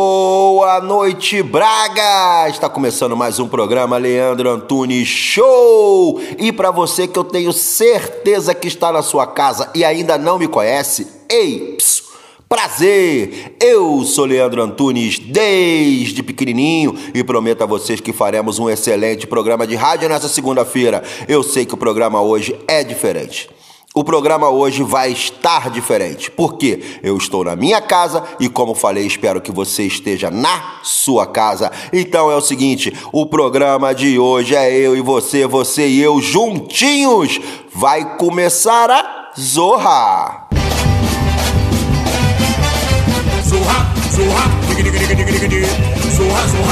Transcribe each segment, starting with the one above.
Boa noite, Braga! Está começando mais um programa Leandro Antunes Show! E para você que eu tenho certeza que está na sua casa e ainda não me conhece, ei, psiu, Prazer! Eu sou Leandro Antunes desde pequenininho e prometo a vocês que faremos um excelente programa de rádio nessa segunda-feira. Eu sei que o programa hoje é diferente. O programa hoje vai estar diferente, porque eu estou na minha casa e, como falei, espero que você esteja na sua casa. Então é o seguinte: o programa de hoje é eu e você, você e eu juntinhos. Vai começar a Zorra! Zorra, zorra.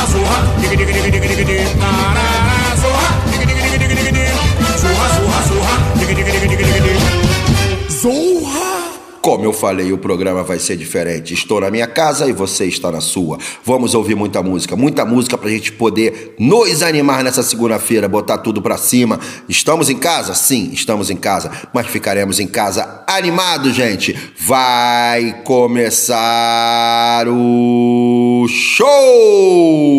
Zorra, Como eu falei, o programa vai ser diferente. Estou na minha casa e você está na sua. Vamos ouvir muita música, muita música pra gente poder nos animar nessa segunda-feira, botar tudo pra cima. Estamos em casa? Sim, estamos em casa, mas ficaremos em casa animados, gente. Vai começar o show!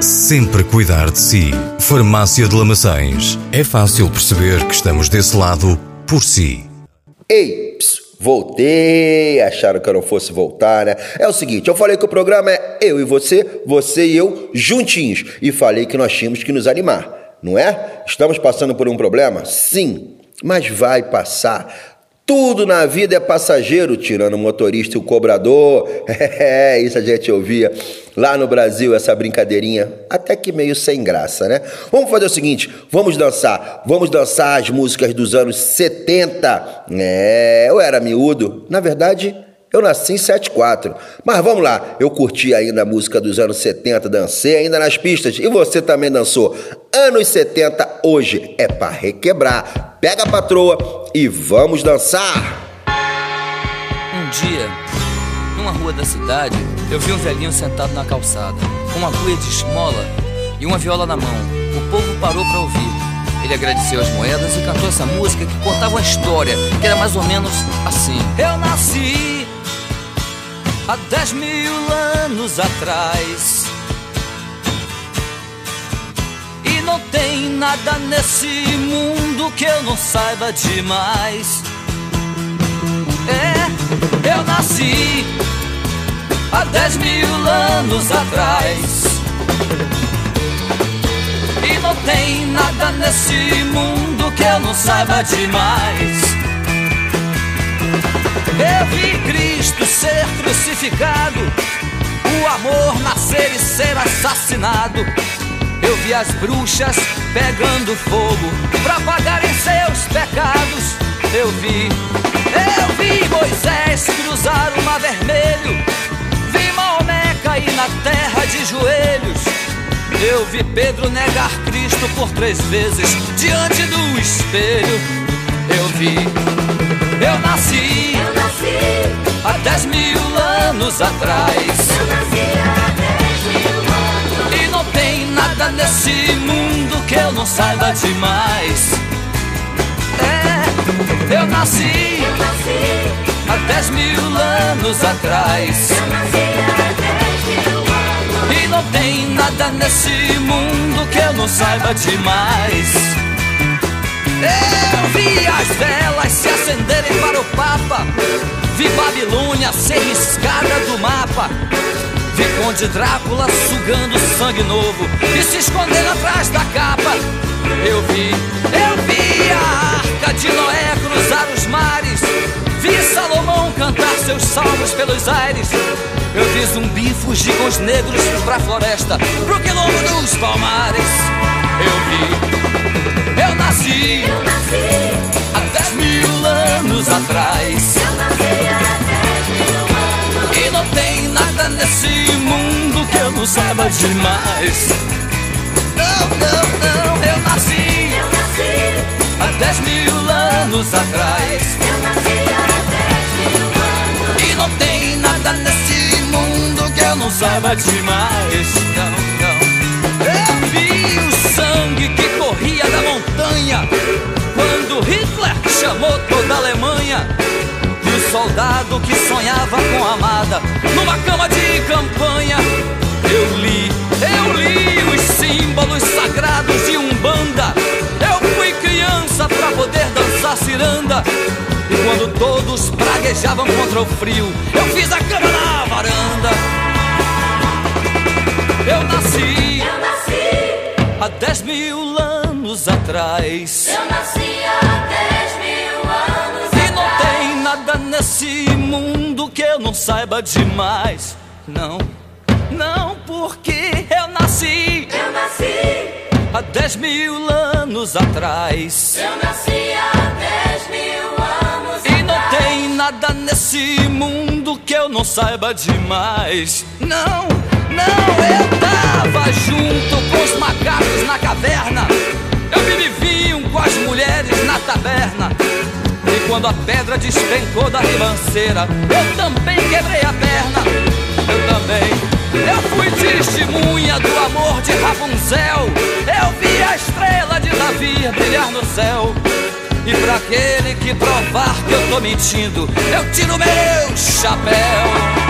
sempre cuidar de si. Farmácia de Lamaçães. É fácil perceber que estamos desse lado por si. Ei, voltei. Acharam que eu não fosse voltar, né? É o seguinte, eu falei que o programa é eu e você, você e eu juntinhos. E falei que nós tínhamos que nos animar, não é? Estamos passando por um problema? Sim, mas vai passar. Tudo na vida é passageiro, tirando o motorista e o cobrador. É, isso a gente ouvia lá no Brasil, essa brincadeirinha, até que meio sem graça, né? Vamos fazer o seguinte: vamos dançar. Vamos dançar as músicas dos anos 70. É, eu era miúdo. Na verdade, eu nasci em 74. Mas vamos lá, eu curti ainda a música dos anos 70, dancei ainda nas pistas e você também dançou. Anos 70 hoje é para requebrar. Pega a patroa e vamos dançar. Um dia, numa rua da cidade, eu vi um velhinho sentado na calçada, com uma cuia de esmola e uma viola na mão. O povo parou para ouvir. Ele agradeceu as moedas e cantou essa música que contava uma história, que era mais ou menos assim. Eu nasci há 10 mil anos atrás. E não tem nada nesse mundo que eu não saiba demais. É, eu nasci há 10 mil anos atrás. E não tem nada nesse mundo que eu não saiba demais. Eu vi Cristo ser crucificado, o amor nascer e ser assassinado. Eu vi as bruxas pegando fogo pra pagarem seus pecados. Eu vi, eu vi Moisés cruzar o mar vermelho, vi Maomé cair na terra Eu vi Pedro negar Cristo por três vezes diante do espelho. Eu vi, eu nasci, eu nasci há dez mil anos atrás. Eu nasci nada nesse mundo que eu não saiba demais. É, eu nasci, eu nasci há dez mil anos atrás. Eu nasci há dez mil anos. E não tem nada nesse mundo que eu não saiba demais. Eu vi as velas se acenderem para o Papa. Vi Babilônia ser riscada do mapa. Vi Conde Drácula sugando sangue novo e se escondendo atrás da capa. Eu vi, eu vi a arca de Noé cruzar os mares. Vi Salomão cantar seus salmos pelos aires. Eu vi zumbi fugir com os negros pra floresta, pro quilombo dos palmares. Eu vi, eu nasci, eu nasci há dez mil anos atrás. Eu nasci não tem nada nesse mundo que eu não saiba demais. Não, não, não, eu nasci, eu nasci há dez mil anos atrás. Eu nasci há dez mil anos. E não tem nada nesse mundo que eu não saiba demais. Não, não. Eu vi o sangue que corria da montanha quando Hitler chamou toda a Alemanha soldado que sonhava com a amada numa cama de campanha. Eu li, eu li os símbolos sagrados de Umbanda. Eu fui criança pra poder dançar ciranda. E quando todos praguejavam contra o frio, eu fiz a cama na varanda. Eu nasci, eu nasci há 10 mil anos atrás. Eu nasci há 10 nada nesse mundo que eu não saiba demais. Não, não, porque eu nasci Eu nasci, há dez mil anos atrás. eu nasci há dez mil anos E não atrás. tem nada nesse mundo que eu não saiba demais. Não, não, eu tava junto com os macacos na caverna. Eu bebi vinho com as mulheres na taberna. Quando a pedra despencou da ribanceira, eu também quebrei a perna. Eu também. Eu fui testemunha do amor de Rapunzel. Eu vi a estrela de Davi brilhar no céu. E pra aquele que provar que eu tô mentindo, eu tiro meu chapéu.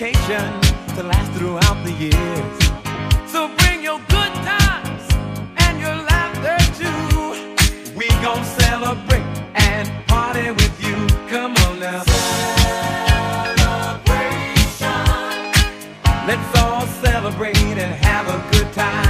Dedication to last throughout the years. So bring your good times and your laughter too. We gon' celebrate and party with you. Come on now. Celebration. Let's all celebrate and have a good time.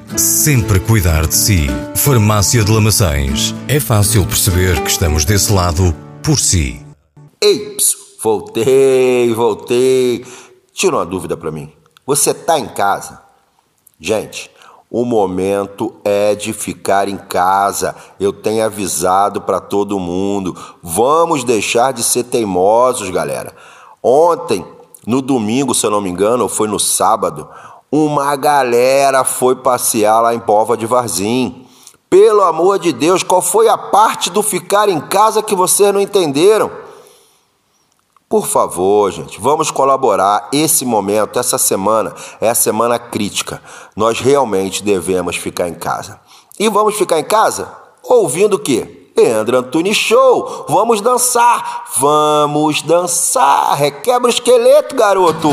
sempre cuidar de si. Farmácia de Lamaçães. É fácil perceber que estamos desse lado por si. Ei, voltei, voltei. Tira uma dúvida pra mim. Você tá em casa? Gente, o momento é de ficar em casa. Eu tenho avisado pra todo mundo. Vamos deixar de ser teimosos, galera. Ontem, no domingo, se eu não me engano, ou foi no sábado, uma galera foi passear lá em Pova de Varzim. Pelo amor de Deus, qual foi a parte do ficar em casa que vocês não entenderam? Por favor, gente, vamos colaborar. Esse momento, essa semana, é a semana crítica. Nós realmente devemos ficar em casa. E vamos ficar em casa ouvindo o quê? Leandro Antunes Show. Vamos dançar. Vamos dançar. Requebra o esqueleto, garoto.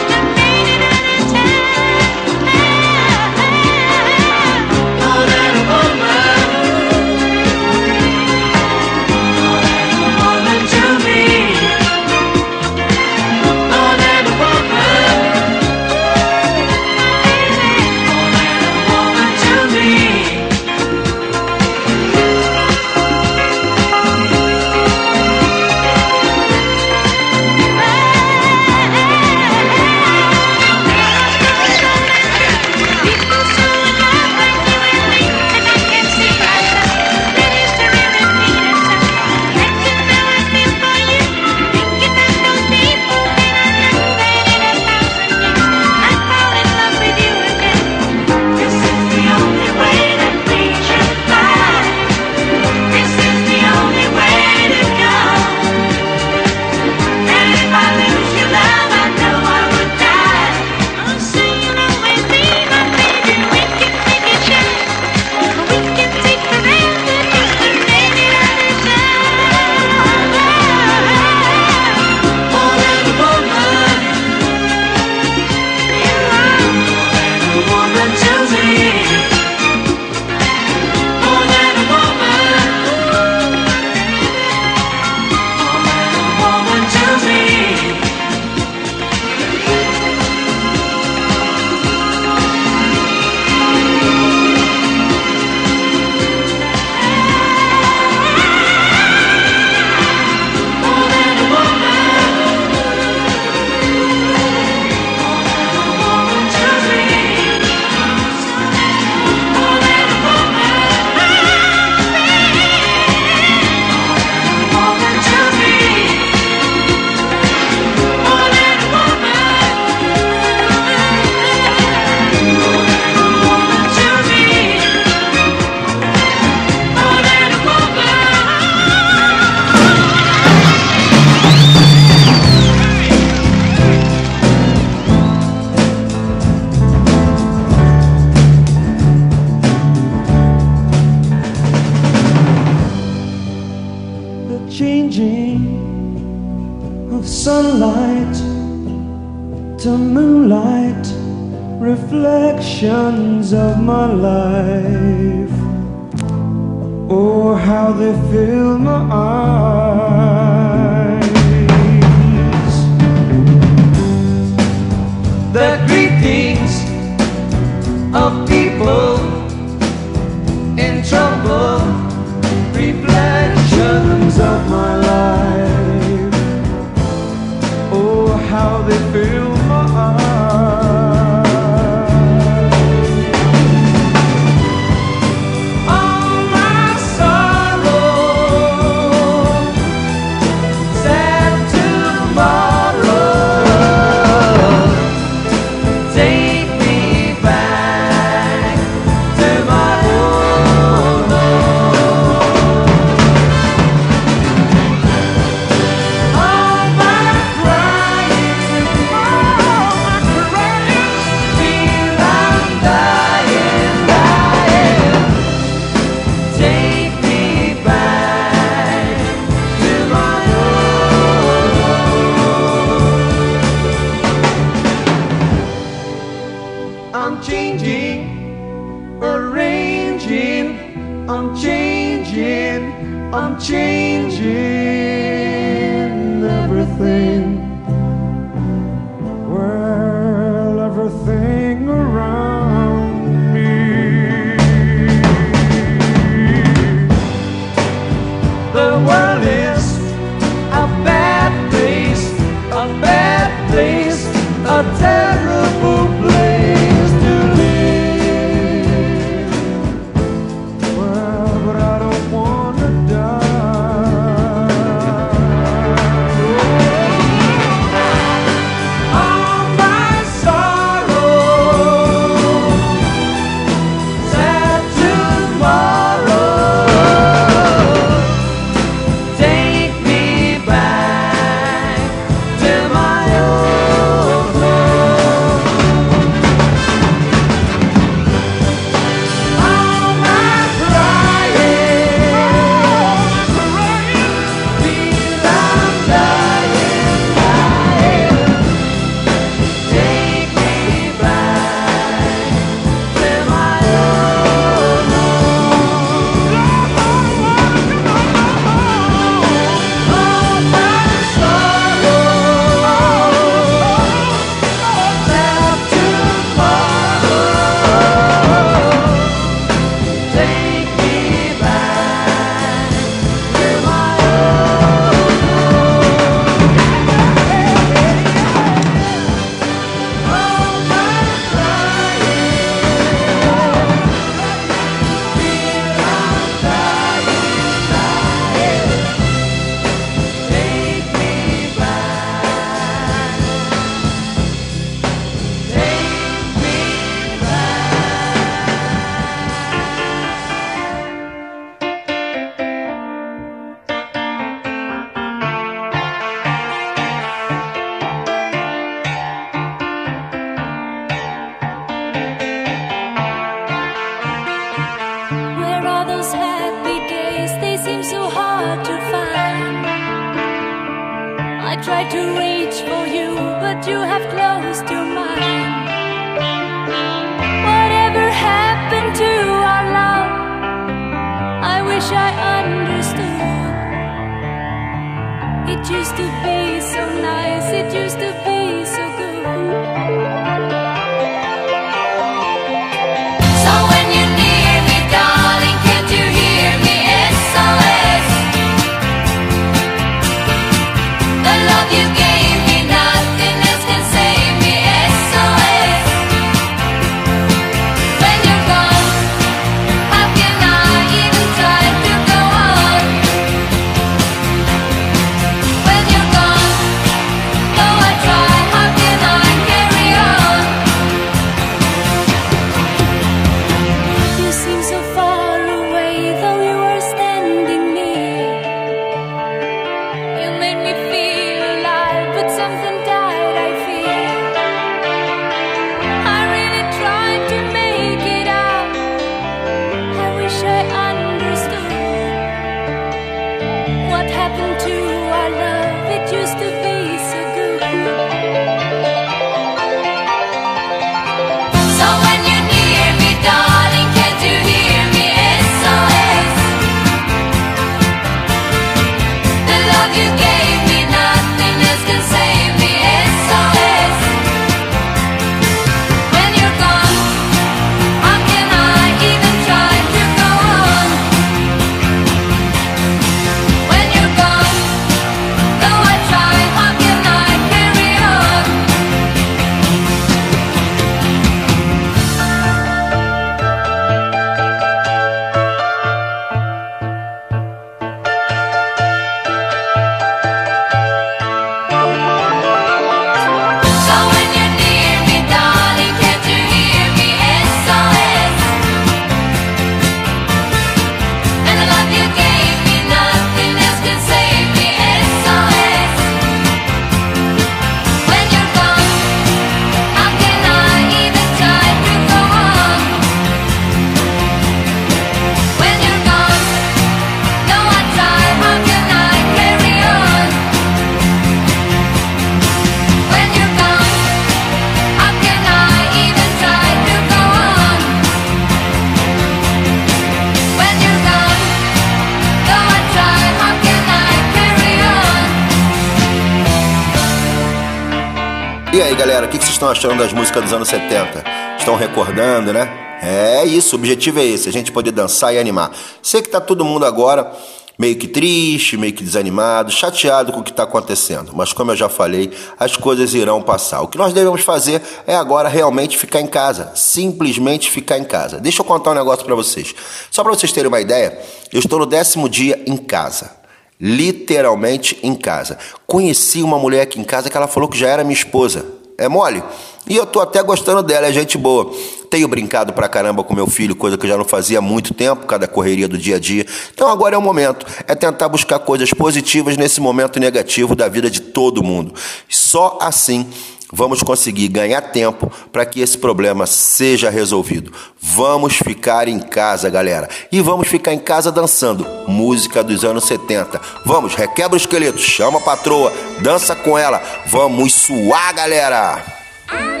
Estão achando das músicas dos anos 70? Estão recordando, né? É isso, o objetivo é esse, a gente poder dançar e animar. Sei que tá todo mundo agora meio que triste, meio que desanimado, chateado com o que está acontecendo. Mas como eu já falei, as coisas irão passar. O que nós devemos fazer é agora realmente ficar em casa, simplesmente ficar em casa. Deixa eu contar um negócio para vocês. Só para vocês terem uma ideia, eu estou no décimo dia em casa. Literalmente em casa. Conheci uma mulher aqui em casa que ela falou que já era minha esposa. É mole? E eu tô até gostando dela, é gente boa. Tenho brincado pra caramba com meu filho, coisa que eu já não fazia há muito tempo, cada correria do dia a dia. Então agora é o momento, é tentar buscar coisas positivas nesse momento negativo da vida de todo mundo. Só assim vamos conseguir ganhar tempo para que esse problema seja resolvido. Vamos ficar em casa, galera. E vamos ficar em casa dançando música dos anos 70. Vamos, requebra o esqueleto, chama a patroa, dança com ela. Vamos suar, galera. Out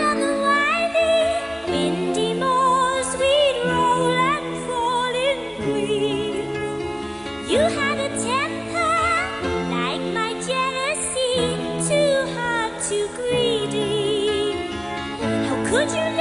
you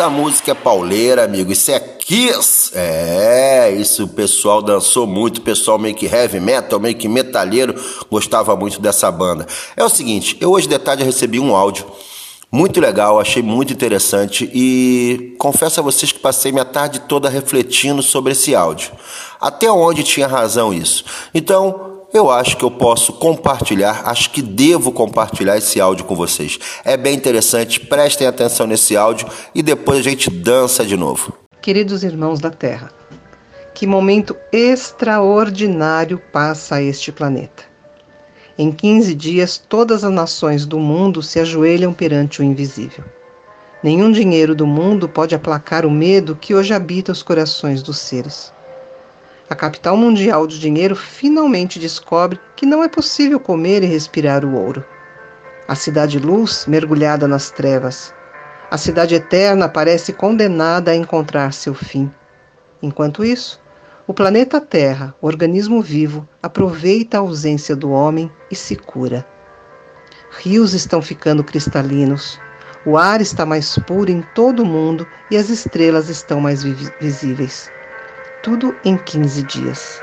Essa música é pauleira, amigo. Isso é Kiss. É, isso o pessoal dançou muito. O pessoal meio que heavy metal, meio que metalheiro, gostava muito dessa banda. É o seguinte, eu hoje de tarde recebi um áudio muito legal, achei muito interessante e confesso a vocês que passei minha tarde toda refletindo sobre esse áudio. Até onde tinha razão isso? Então, eu acho que eu posso compartilhar, acho que devo compartilhar esse áudio com vocês. É bem interessante, prestem atenção nesse áudio e depois a gente dança de novo. Queridos irmãos da Terra, que momento extraordinário passa este planeta. Em 15 dias, todas as nações do mundo se ajoelham perante o invisível. Nenhum dinheiro do mundo pode aplacar o medo que hoje habita os corações dos seres a capital mundial do dinheiro finalmente descobre que não é possível comer e respirar o ouro. A cidade luz mergulhada nas trevas. A cidade eterna parece condenada a encontrar seu fim. Enquanto isso, o planeta Terra, organismo vivo, aproveita a ausência do homem e se cura. Rios estão ficando cristalinos, o ar está mais puro em todo o mundo e as estrelas estão mais visíveis tudo em 15 dias.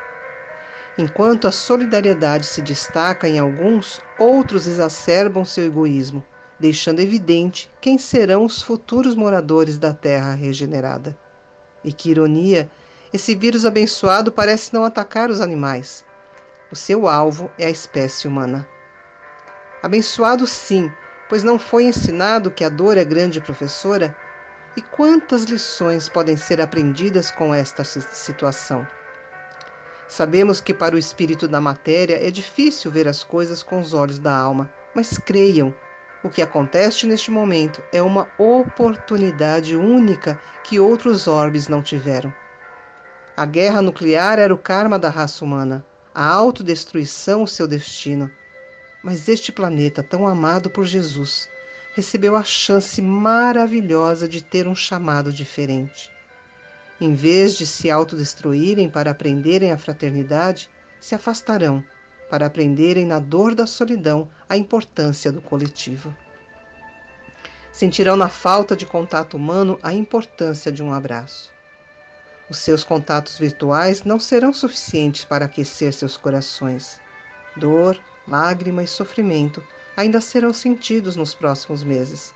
Enquanto a solidariedade se destaca em alguns, outros exacerbam seu egoísmo, deixando evidente quem serão os futuros moradores da terra regenerada. E que ironia, esse vírus abençoado parece não atacar os animais. O seu alvo é a espécie humana. Abençoado sim, pois não foi ensinado que a dor é grande professora e quantas lições podem ser aprendidas com esta situação? Sabemos que para o espírito da matéria é difícil ver as coisas com os olhos da alma, mas creiam, o que acontece neste momento é uma oportunidade única que outros orbes não tiveram. A guerra nuclear era o karma da raça humana, a autodestruição o seu destino. Mas este planeta tão amado por Jesus recebeu a chance maravilhosa de ter um chamado diferente. Em vez de se autodestruírem para aprenderem a fraternidade, se afastarão para aprenderem na dor da solidão a importância do coletivo. Sentirão na falta de contato humano a importância de um abraço. Os seus contatos virtuais não serão suficientes para aquecer seus corações. Dor, lágrima e sofrimento ainda serão sentidos nos próximos meses.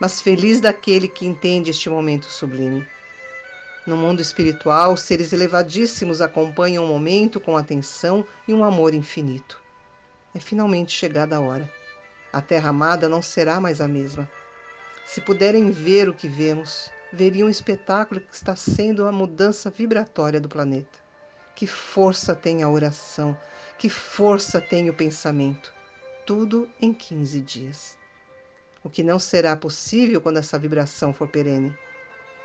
Mas feliz daquele que entende este momento sublime. No mundo espiritual, seres elevadíssimos acompanham o momento com atenção e um amor infinito. É finalmente chegada a hora. A terra amada não será mais a mesma. Se puderem ver o que vemos, veriam o espetáculo que está sendo a mudança vibratória do planeta. Que força tem a oração, que força tem o pensamento tudo em 15 dias. O que não será possível quando essa vibração for perene.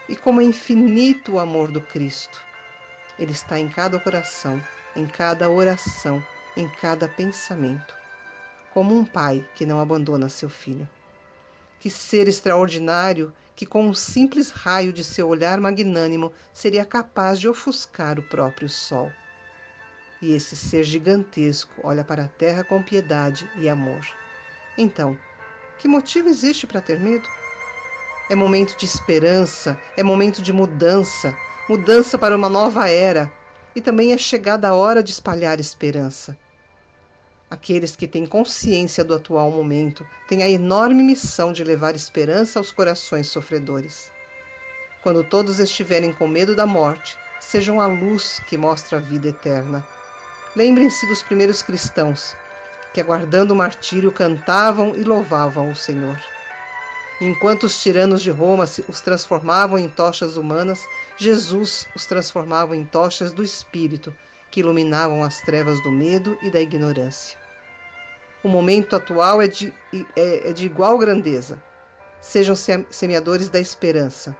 E como é infinito o amor do Cristo. Ele está em cada coração, em cada oração, em cada pensamento. Como um pai que não abandona seu filho. Que ser extraordinário que, com um simples raio de seu olhar magnânimo, seria capaz de ofuscar o próprio sol e esse ser gigantesco olha para a terra com piedade e amor. Então, que motivo existe para ter medo? É momento de esperança, é momento de mudança, mudança para uma nova era, e também é chegada a hora de espalhar esperança. Aqueles que têm consciência do atual momento têm a enorme missão de levar esperança aos corações sofredores. Quando todos estiverem com medo da morte, sejam a luz que mostra a vida eterna Lembrem-se dos primeiros cristãos, que aguardando o martírio cantavam e louvavam o Senhor. Enquanto os tiranos de Roma os transformavam em tochas humanas, Jesus os transformava em tochas do Espírito, que iluminavam as trevas do medo e da ignorância. O momento atual é de, é, é de igual grandeza. Sejam semeadores da esperança.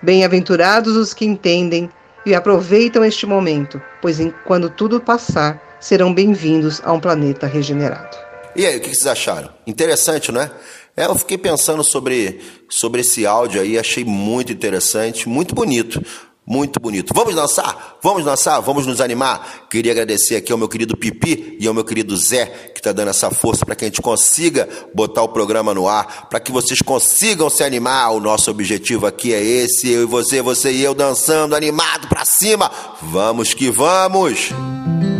Bem-aventurados os que entendem e aproveitam este momento, pois em, quando tudo passar, serão bem-vindos a um planeta regenerado. E aí, o que vocês acharam? Interessante, não é? É, eu fiquei pensando sobre, sobre esse áudio aí, achei muito interessante, muito bonito. Muito bonito. Vamos dançar? Vamos dançar? Vamos nos animar? Queria agradecer aqui ao meu querido Pipi e ao meu querido Zé, que está dando essa força para que a gente consiga botar o programa no ar, para que vocês consigam se animar. O nosso objetivo aqui é esse: eu e você, você e eu dançando, animado para cima. Vamos que vamos! Música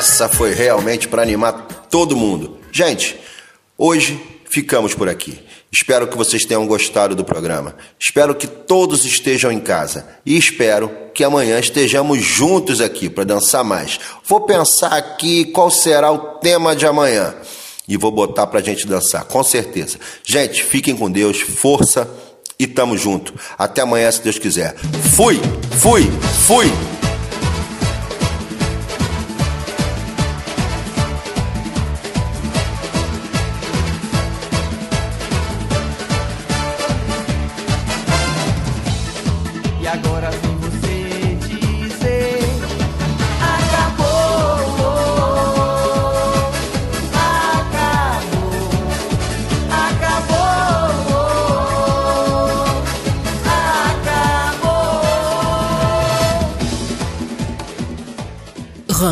Essa foi realmente para animar todo mundo. Gente, hoje ficamos por aqui. Espero que vocês tenham gostado do programa. Espero que todos estejam em casa. E espero que amanhã estejamos juntos aqui para dançar mais. Vou pensar aqui qual será o tema de amanhã. E vou botar pra gente dançar, com certeza. Gente, fiquem com Deus, força e tamo junto. Até amanhã, se Deus quiser. Fui, fui, fui.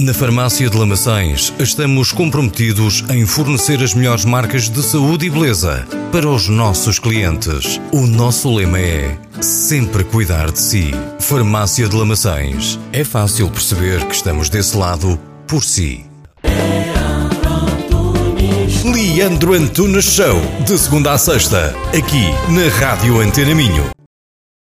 Na Farmácia de Lamaçães, estamos comprometidos em fornecer as melhores marcas de saúde e beleza para os nossos clientes. O nosso lema é sempre cuidar de si. Farmácia de Lamaçães. É fácil perceber que estamos desse lado por si. Leandro Antunes Show, de segunda a sexta, aqui na Rádio Antena Minho.